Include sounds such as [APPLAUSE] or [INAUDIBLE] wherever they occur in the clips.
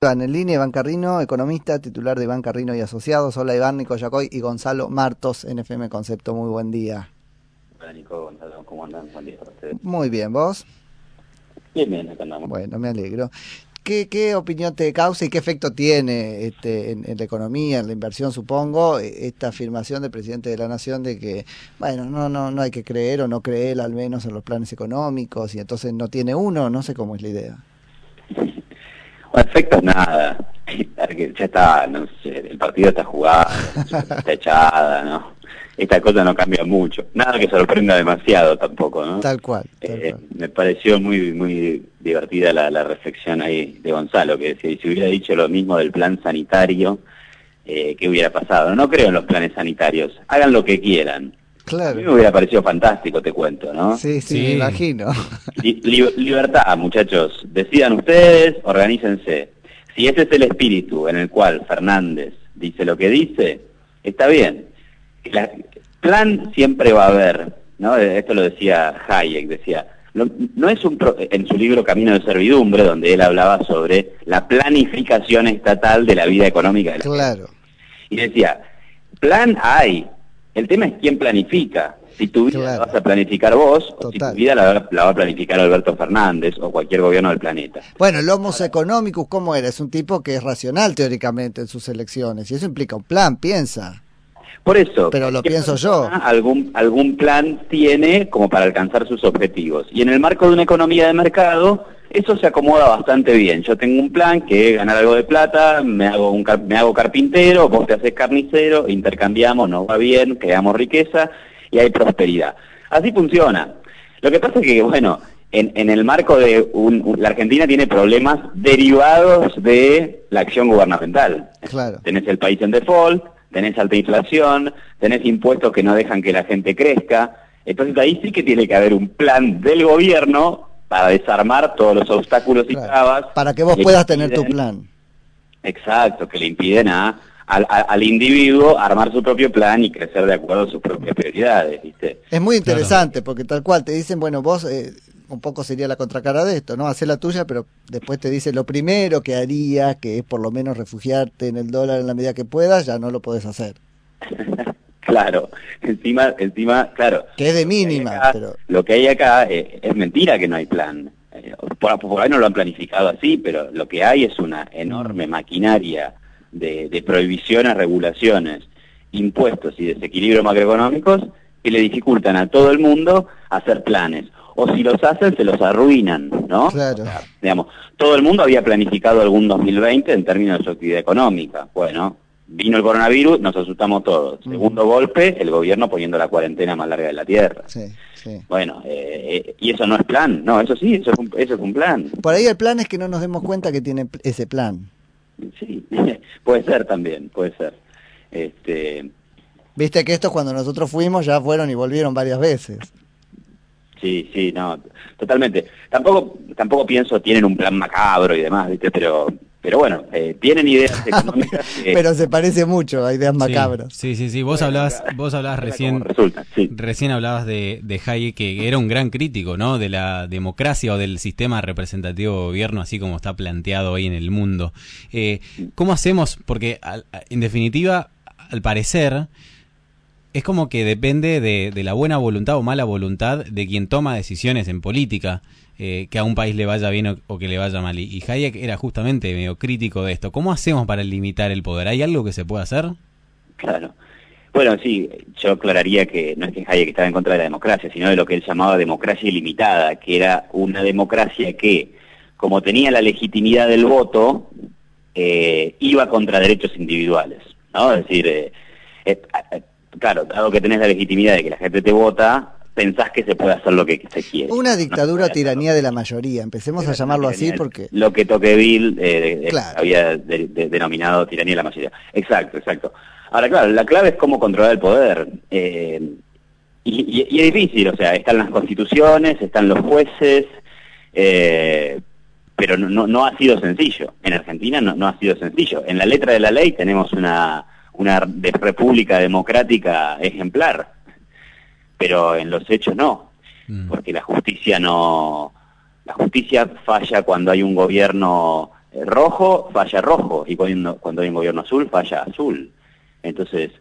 En línea, Iván Carrino, economista, titular de Iván Carrino y Asociados. Hola Iván, Nico Yacoy y Gonzalo Martos, NFM Concepto. Muy buen día. Hola Nico, Gonzalo, ¿cómo andan? Buen día para ustedes. Muy bien, ¿vos? Bien, bien, acá andamos. Bueno, me alegro. ¿Qué, qué opinión te causa y qué efecto tiene este, en, en, la economía, en la inversión, supongo, esta afirmación del presidente de la Nación de que, bueno, no, no, no hay que creer o no creer al menos en los planes económicos y entonces no tiene uno? No sé cómo es la idea. Efectos nada. Ya está, no sé, el partido está jugado, está echada, ¿no? Esta cosa no cambia mucho. Nada que sorprenda demasiado tampoco, ¿no? Tal cual. Tal eh, cual. Me pareció muy muy divertida la, la, reflexión ahí de Gonzalo, que decía, si hubiera dicho lo mismo del plan sanitario, eh, ¿qué hubiera pasado? No creo en los planes sanitarios. Hagan lo que quieran. Claro. A mí me hubiera parecido fantástico, te cuento, ¿no? Sí, sí, me imagino. [LAUGHS] Li libertad, muchachos. Decidan ustedes, organícense. Si ese es el espíritu en el cual Fernández dice lo que dice, está bien. La, plan siempre va a haber, ¿no? Esto lo decía Hayek, decía, no, no es un pro, en su libro Camino de Servidumbre, donde él hablaba sobre la planificación estatal de la vida económica de la Claro. gente. Y decía, plan hay, el tema es quién planifica. Si tu vida Claro. la vas a planificar vos, o si tu vida la, la va a planificar Alberto Fernández o cualquier gobierno del planeta. Bueno, el Homo economicus, ¿cómo era? Es un tipo que es racional teóricamente en sus elecciones y eso implica un plan, piensa. Por eso, Pero lo pienso yo. Algún, algún plan tiene como para alcanzar sus objetivos. Y en el marco de una economía de mercado, eso se acomoda bastante bien. Yo tengo un plan que es ganar algo de plata, me hago, un, me hago carpintero, vos te haces carnicero, intercambiamos, nos va bien, creamos riqueza y hay prosperidad. Así funciona. Lo que pasa es que, bueno, en, en el marco de un, un- la Argentina tiene problemas derivados de la acción gubernamental. Claro. Tenés el país en default, tenés alta inflación, tenés impuestos que no dejan que la gente crezca. Entonces ahí sí que tiene que haber un plan del gobierno para desarmar todos los obstáculos y Claro. trabas. Para que vos puedas tener tu plan. Exacto, que le impiden a, al, a- al individuo armar su propio plan y crecer de acuerdo a sus propias prioridades, ¿viste? Es muy interesante porque tal cual te dicen, bueno, vos eh, un poco sería la contracara de esto, ¿no? Hacé la tuya, pero después te dice lo primero que harías, que es por lo menos refugiarte en el dólar en la medida que puedas, ya no lo podés hacer. [LAUGHS] Claro, encima, encima, claro. Que es de Lo que hay mínima, acá- pero Lo que hay acá eh, es mentira que no hay plan. Eh, por, por ahí no lo han planificado así, pero lo que hay es una enorme Mm. maquinaria de, de prohibiciones, regulaciones, impuestos y desequilibrios macroeconómicos que le dificultan a todo el mundo hacer planes. O si los hacen, se los arruinan, ¿no? Claro. O sea, digamos, todo el mundo había planificado algún 2020 en términos de su actividad económica. Bueno, vino el coronavirus, nos asustamos todos. Mm. Segundo golpe, el gobierno poniendo la cuarentena más larga de la Tierra. sí, sí. Bueno, eh, eh, y eso no es plan, no, eso sí, eso es un, eso es un plan. Por ahí el plan es que no nos demos cuenta que tiene ese plan. Sí, [LAUGHS] puede ser también, puede ser. Este, Viste que estos cuando nosotros fuimos ya fueron y volvieron varias veces. Sí, sí, no, totalmente. Tampoco, tampoco pienso tienen un plan macabro y demás, ¿viste? Pero, pero bueno, eh, tienen ideas [LAUGHS] económicas que Pero se parece mucho a ideas macabras. Sí, sí, sí. Vos hablabas, vos hablabas como recién, resulta, sí. recién hablabas de, de Hayek, que era un gran crítico, ¿no? De la democracia o del sistema representativo de gobierno, así como está planteado hoy en el mundo. Eh, ¿Cómo hacemos? Porque, al- en definitiva, al parecer, es como que depende de, de la buena voluntad o mala voluntad de quien toma decisiones en política, eh, que a un país le vaya bien o, que le vaya mal. Y, y Hayek era justamente medio crítico de esto. ¿Cómo hacemos para limitar el poder? ¿Hay algo que se pueda hacer? Claro. Bueno, sí, yo aclararía que no es que Hayek estaba en contra de la democracia, sino de lo que él llamaba democracia ilimitada, que era una democracia que, como tenía la legitimidad del voto, eh, iba contra derechos individuales, ¿no? Es decir, eh, eh, claro, dado que tenés la legitimidad de que la gente te vota, pensás que se puede hacer lo que se quiere. Una No dictadura hacer tiranía de la mayoría. Empecemos a llamarlo así porque... Lo que Tocqueville eh, eh, Claro. había de- de- denominado tiranía de la mayoría. Exacto, exacto. Ahora, claro, la clave es cómo controlar el poder. eh, y, y- y es difícil, o sea, están las constituciones, están los jueces, eh, pero no, no, no ha sido sencillo. En Argentina no, no ha sido sencillo. En la letra de la ley tenemos una, una de- república democrática ejemplar, pero en los hechos no Mm. porque la justicia no la justicia falla cuando hay un gobierno eh, rojo, falla rojo, y cuando, cuando hay un gobierno azul, falla azul. Entonces,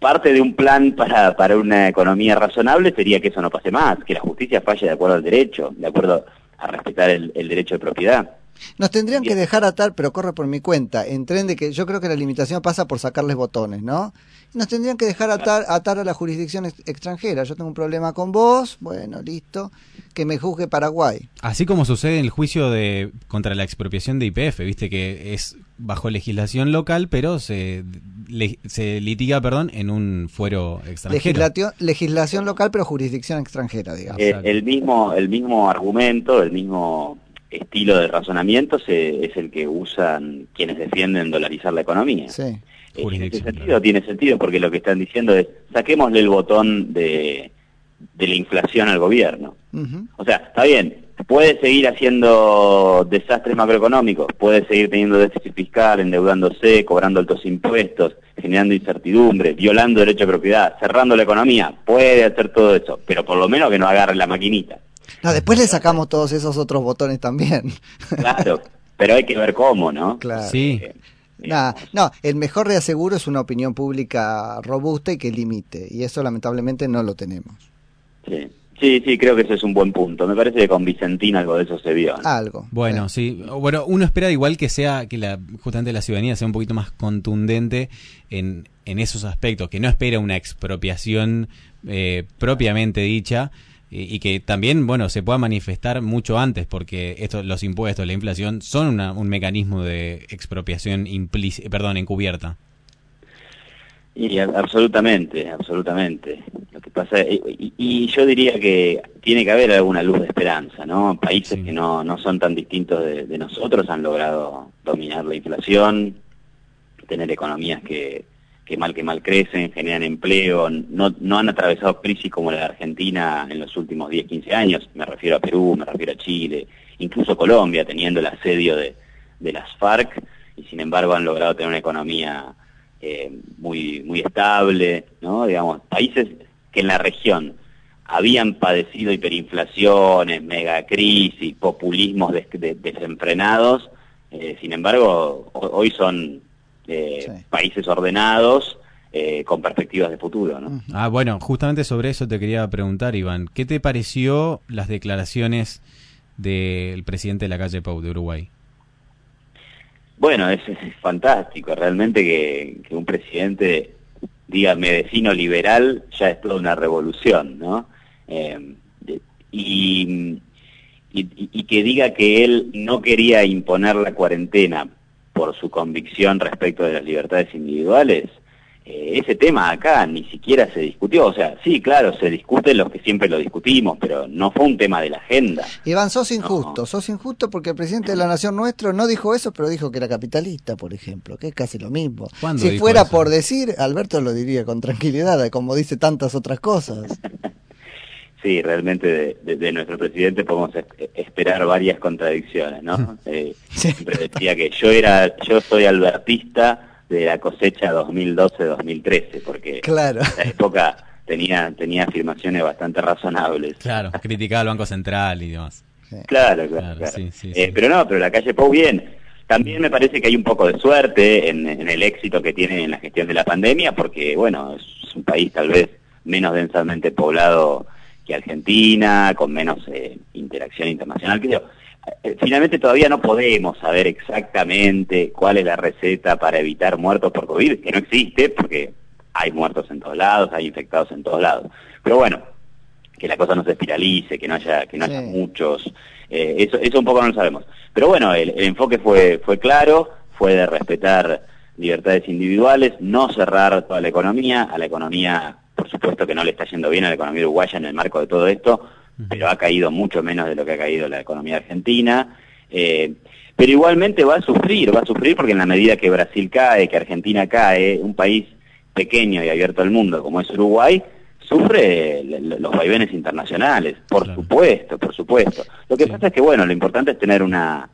parte de un plan para, para una economía razonable sería que eso no pase más, que la justicia falle de acuerdo al derecho, de acuerdo a respetar el, el derecho de propiedad. Nos tendrían que dejar atar, pero corre por mi cuenta, en tren de que yo creo que la limitación pasa por sacarles botones, ¿no? Nos tendrían que dejar atar, atar a la jurisdicción extranjera. Yo tengo un problema con vos, bueno, listo, que me juzgue Paraguay. Así como sucede en el juicio de contra la expropiación de IPF, viste que es bajo legislación local, pero se, se litiga, perdón, en un fuero extranjero. Legislación, legislación local, pero jurisdicción extranjera, digamos. Eh, el mismo, el mismo argumento, el mismo estilo de razonamiento se, es el que usan quienes defienden dolarizar la economía. Sí. Eh, en ese sentido tiene sentido porque lo que están diciendo es saquémosle el botón de, de la inflación al gobierno. O sea, está bien, puede seguir haciendo desastres macroeconómicos, puede seguir teniendo déficit fiscal, endeudándose, cobrando altos impuestos, generando incertidumbre, violando derecho de propiedad, cerrando la economía, puede hacer todo eso, pero por lo menos que no agarre la maquinita. No, después le sacamos todos esos otros botones también. Claro, pero hay que ver cómo, ¿no? Claro. Sí. Eh, no, el mejor reaseguro es una opinión pública robusta y que limite, y eso lamentablemente no lo tenemos. Sí. Sí, sí, creo que ese es un buen punto. Me parece que con Vicentín algo de eso se vio. Algo. Bueno, sí. Bueno, uno espera igual que sea, que la, justamente la ciudadanía sea un poquito más contundente en, en esos aspectos, que no espera una expropiación eh, propiamente dicha, y, que también, bueno, se pueda manifestar mucho antes, porque esto, los impuestos, la inflación, son un mecanismo de expropiación implícita, perdón, encubierta. Y absolutamente, absolutamente. Lo que pasa, y, y, yo diría que tiene que haber alguna luz de esperanza, ¿no? Países que no, no son tan distintos de, de nosotros han logrado dominar la inflación, tener economías que, que mal que mal crecen, generan empleo, no, no han atravesado crisis como la de Argentina en los últimos 10, 15 años, me refiero a Perú, me refiero a Chile, incluso Colombia teniendo el asedio de, de las FARC, y sin embargo han logrado tener una economía eh, muy, muy estable, ¿no? Digamos, países que en la región habían padecido hiperinflaciones, megacrisis, populismos desenfrenados, eh, sin embargo, hoy son eh, países ordenados eh, con perspectivas de futuro. ¿no? Ah, bueno, justamente sobre eso te quería preguntar, Iván. ¿Qué te pareció las declaraciones del presidente de la calle Pau de Uruguay? Bueno, es, fantástico, realmente que, un presidente diga me defino liberal ya es toda una revolución, ¿no? Eh, y, y, que diga que él no quería imponer la cuarentena por su convicción respecto de las libertades individuales, eh, ese tema acá ni siquiera se discutió. O sea, sí, claro, se discute los que siempre lo discutimos, pero no fue un tema de la agenda. Iván, sos injusto, sos injusto porque el presidente de la Nación nuestro no dijo eso, pero dijo que era capitalista, por ejemplo, que es casi lo mismo. Si fuera por decir, Alberto lo diría con tranquilidad, como dice tantas otras cosas. [LAUGHS] Sí, realmente de, nuestro presidente podemos esperar varias contradicciones, ¿no? Eh, siempre decía que yo era, yo soy albertista de la cosecha 2012-2013, porque claro. en esa época tenía, tenía afirmaciones bastante razonables. Claro, criticaba al Banco Central y demás. Claro, claro. Eh, pero no, pero la calle Pau bien. También me parece que hay un poco de suerte en, en el éxito que tiene en la gestión de la pandemia, porque, bueno, es un país tal vez menos densamente poblado que Argentina, con menos eh, interacción internacional. Creo. Eh, finalmente todavía no podemos saber exactamente cuál es la receta para evitar muertos por COVID, que no existe, porque hay muertos en todos lados, hay infectados en todos lados. Pero bueno, que la cosa no se espiralice, que no haya, que no haya muchos, eh, eso, eso un poco no lo sabemos. Pero bueno, el, el enfoque fue, fue claro, fue de respetar libertades individuales, no cerrar toda la economía, a la economía por supuesto que no le está yendo bien a la economía uruguaya en el marco de todo esto, pero ha caído mucho menos de lo que ha caído la economía argentina. Eh, pero igualmente va a sufrir, va a sufrir porque en la medida que Brasil cae, que Argentina cae, un país pequeño y abierto al mundo como es Uruguay, sufre los vaivenes internacionales, por supuesto, por supuesto. Lo que pasa es que, bueno, lo importante es tener una,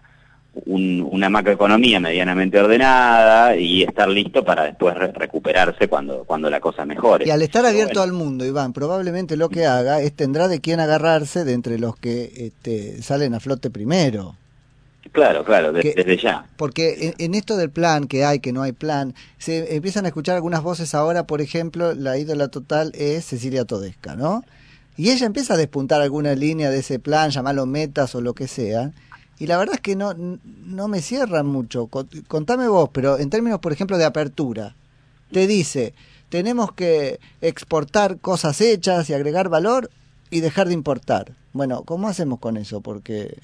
una macroeconomía medianamente ordenada y estar listo para después recuperarse cuando, cuando la cosa mejore. Y al estar abierto al mundo, Iván, probablemente lo que haga es tendrá de quién agarrarse de entre los que este, salen a flote primero. Claro, claro, desde ya. Porque en, esto del plan, que hay, que no hay plan, se empiezan a escuchar algunas voces ahora, por ejemplo, la ídola total es Cecilia Todesca, ¿no? Y ella empieza a despuntar alguna línea de ese plan, llamarlo metas o lo que sea, y la verdad es que no, no me cierra mucho. Contame vos, pero en términos, por ejemplo, de apertura, te dice, tenemos que exportar cosas hechas y agregar valor y dejar de importar. Bueno, ¿cómo hacemos con eso? Porque...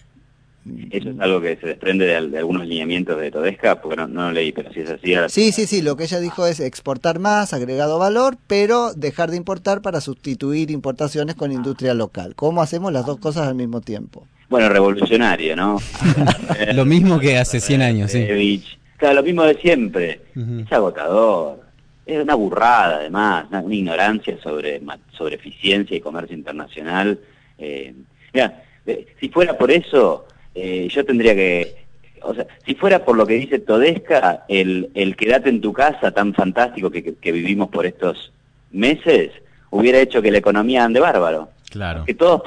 Eso es algo que se desprende de, algunos lineamientos de Todesca, porque no, no, lo leí, pero si es así... Sí, sí, sí, lo que ella dijo es exportar más, agregado valor, pero dejar de importar para sustituir importaciones con industria local. ¿Cómo hacemos las dos cosas al mismo tiempo? Bueno, revolucionario, ¿no? [LAUGHS] lo mismo que hace 100 años, sí. Claro, lo mismo de siempre. Es agotador. Es una burrada, además, una, ignorancia sobre, sobre eficiencia y comercio internacional. Eh, mira, eh, si fuera por eso, eh, yo tendría que... O sea, si fuera por lo que dice Todesca, el, el quedate en tu casa tan fantástico que, que vivimos por estos meses, hubiera hecho que la economía ande bárbaro. Claro. Que todos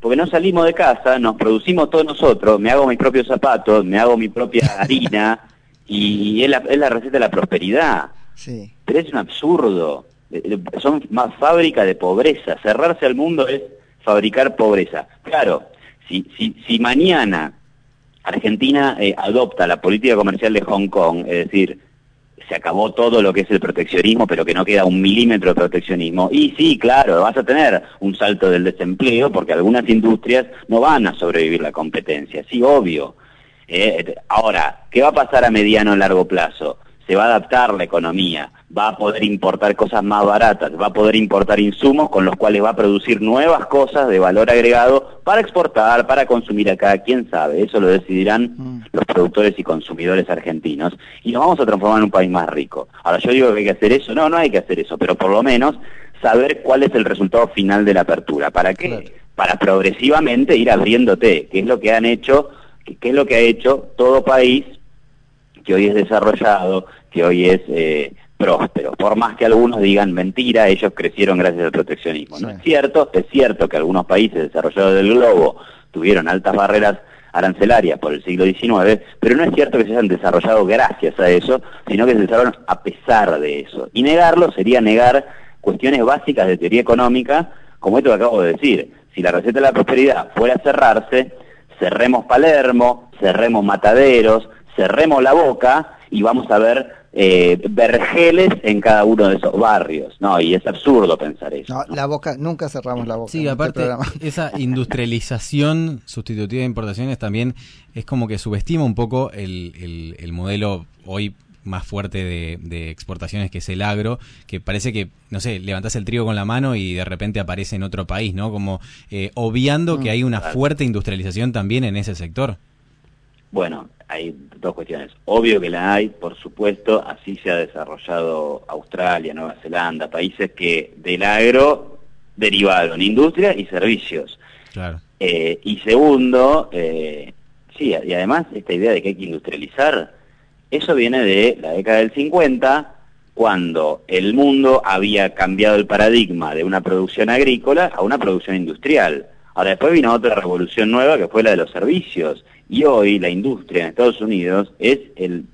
porque no salimos de casa, nos producimos todos nosotros, me hago mis propios zapatos, me hago mi propia [LAUGHS] harina y es la, es la receta de la prosperidad. Sí. Pero es un absurdo. Eh, eh, son más fábrica de pobreza. Cerrarse al mundo es fabricar pobreza. Claro, si, si, si mañana Argentina eh, adopta la política comercial de Hong Kong, es decir, se acabó todo lo que es el proteccionismo, pero que no queda un milímetro de proteccionismo. Y sí, claro, vas a tener un salto del desempleo porque algunas industrias no van a sobrevivir la competencia, sí, obvio. Eh, ahora, ¿qué va a pasar a mediano o largo plazo? Se va a adaptar la economía, va a poder importar cosas más baratas, va a poder importar insumos con los cuales va a producir nuevas cosas de valor agregado para exportar, para consumir acá, quién sabe, eso lo decidirán mm. los productores y consumidores argentinos y nos vamos a transformar en un país más rico. Ahora yo digo que hay que hacer eso, no, no hay que hacer eso, pero por lo menos saber cuál es el resultado final de la apertura. ¿Para qué? Para progresivamente ir abriéndote, que es lo que han hecho, que es lo que ha hecho todo país que hoy es desarrollado, que hoy es eh, próspero. Por más que algunos digan mentira, ellos crecieron gracias al proteccionismo. No es cierto, es cierto que algunos países desarrollados del globo tuvieron altas barreras arancelarias por el siglo XIX, pero no es cierto que se hayan desarrollado gracias a eso, sino que se desarrollaron a pesar de eso. Y negarlo sería negar cuestiones básicas de teoría económica, como esto que acabo de decir. Si la receta de la prosperidad fuera a cerrarse, cerremos Palermo, cerremos Mataderos, cerremos la boca y vamos a ver eh, vergeles en cada uno de esos barrios, ¿no? Y es absurdo pensar eso. No, la boca, nunca cerramos la boca. Sí, este aparte, [LAUGHS] esa industrialización sustitutiva de importaciones también es como que subestima un poco el, el, modelo hoy más fuerte de, exportaciones que es el agro, que parece que, no sé, levantás el trigo con la mano y de repente aparece en otro país, ¿no? Como eh, obviando que mm, hay una fuerte industrialización también en ese sector. Bueno, hay dos cuestiones. Obvio que la hay, por supuesto, así se ha desarrollado Australia, Nueva Zelanda, países que del agro derivaron industria y servicios. Claro. Eh, y segundo, eh, sí, y además esta idea de que hay que industrializar, eso viene de la década del 50, cuando el mundo había cambiado el paradigma de una producción agrícola a una producción industrial. Ahora después vino otra revolución nueva que fue la de los servicios y hoy la industria en Estados Unidos es el,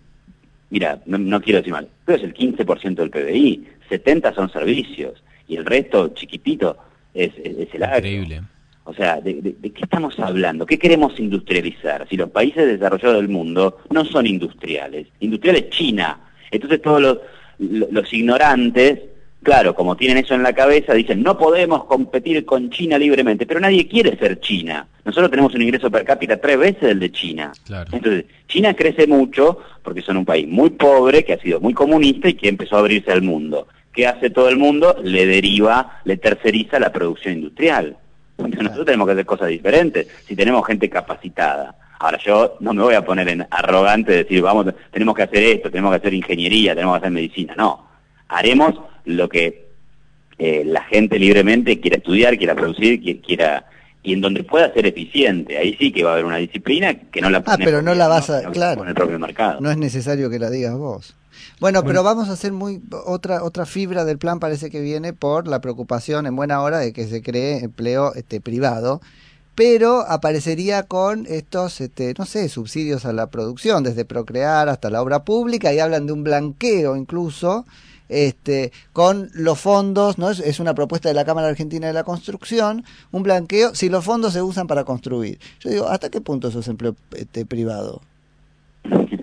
mira, no, quiero decir mal, pero es el 15% del PBI, 70 son servicios y el resto chiquitito es, el agro. Increíble. O sea, ¿de, qué estamos hablando? ¿Qué queremos industrializar? Si los países desarrollados del mundo no son industriales, industrial es China. Entonces todos los, los ignorantes Claro, como tienen eso en la cabeza, dicen, no podemos competir con China libremente, pero nadie quiere ser China. Nosotros tenemos un ingreso per cápita tres veces el de China. Entonces, China crece mucho porque son un país muy pobre, que ha sido muy comunista y que empezó a abrirse al mundo. ¿Qué hace todo el mundo? Le deriva, le terceriza la producción industrial. nosotros tenemos que hacer cosas diferentes si tenemos gente capacitada. Ahora yo no me voy a poner en arrogante de decir, vamos, tenemos que hacer esto, tenemos que hacer ingeniería, tenemos que hacer medicina. No, haremos lo que eh, la gente libremente quiera estudiar, quiera producir, quiera y en donde pueda ser eficiente. Ahí sí que va a haber una disciplina que no la Ah, pero no la vas a, claro. el propio mercado. No es necesario que la digas vos. Bueno, pero vamos a hacer muy otra otra fibra del plan parece que viene por la preocupación en buena hora de que se cree empleo este privado pero aparecería con estos, este, no sé, subsidios a la producción, desde Procrear hasta la obra pública, y hablan de un blanqueo incluso, este, con los fondos, ¿no? Es, es, una propuesta de la Cámara Argentina de la Construcción, un blanqueo, si los fondos se usan para construir. Yo digo, ¿hasta qué punto eso es empleo este, privado? [LAUGHS]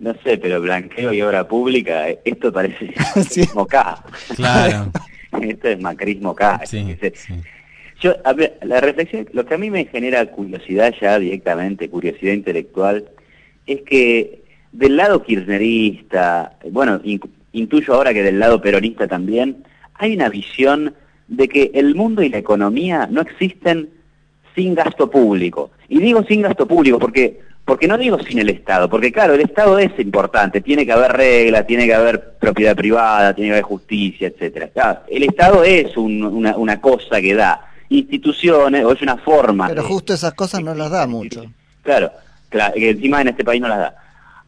No sé, pero blanqueo y obra pública, esto parece [LAUGHS] macrismo K. Claro. [LAUGHS] esto es macrismo K. Sí, sí. Yo, a ver, la reflexión, lo que a mí me genera curiosidad ya directamente, curiosidad intelectual, es que del lado kirchnerista, bueno, intuyo ahora que del lado peronista también, hay una visión de que el mundo y la economía no existen sin gasto público. Y digo sin gasto público porque, porque no digo sin el Estado, porque claro, el Estado es importante, tiene que haber reglas, tiene que haber propiedad privada, tiene que haber justicia, etcétera. el Estado es una, una cosa que da instituciones o es una forma. Pero justo esas cosas no las da mucho. Claro, claro, que encima en este país no las da.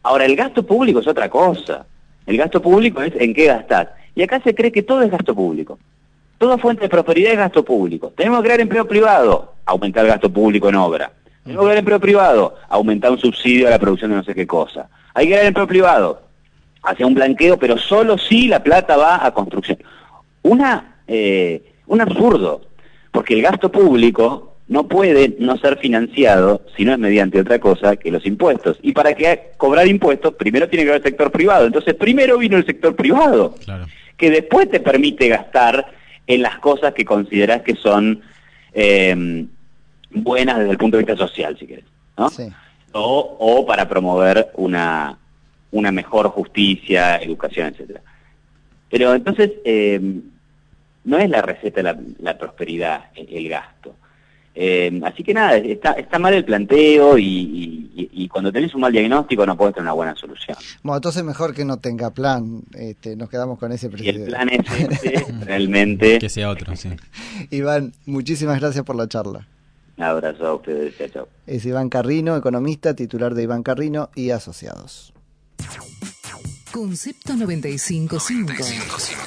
Ahora, el gasto público es otra cosa. El gasto público es en qué gastar. Y acá se cree que todo es gasto público. Toda fuente de prosperidad es gasto público. Tenemos que crear empleo privado, aumentar el gasto público en obra. Tenemos que crear empleo privado, aumentar un subsidio a la producción de no sé qué cosa. Hay que crear empleo privado, hacia un blanqueo, pero solo si la plata va a construcción. Una, eh, un absurdo, porque el gasto público no puede no ser financiado si no es mediante otra cosa que los impuestos. Y para que cobrar impuestos, primero tiene que haber sector privado. Entonces, primero vino el sector privado, que después te permite gastar en las cosas que consideras que son eh, buenas desde el punto de vista social, si quieres. ¿no? O, o para promover una, una mejor justicia, educación, etcétera. Pero entonces, eh, no es la receta de la, la prosperidad el gasto. Eh, así que nada, está, está mal el planteo y, y, cuando tenés un mal diagnóstico no puedes tener una buena solución. Bueno, entonces mejor que no tenga plan, este, nos quedamos con ese presidente. Y el plan es este, [LAUGHS] realmente... Que sea otro, sí. [LAUGHS] Iván, muchísimas gracias por la charla. Un abrazo a ustedes, chao. Es Iván Carrino, economista, titular de Iván Carrino y Asociados. Concepto 95.5.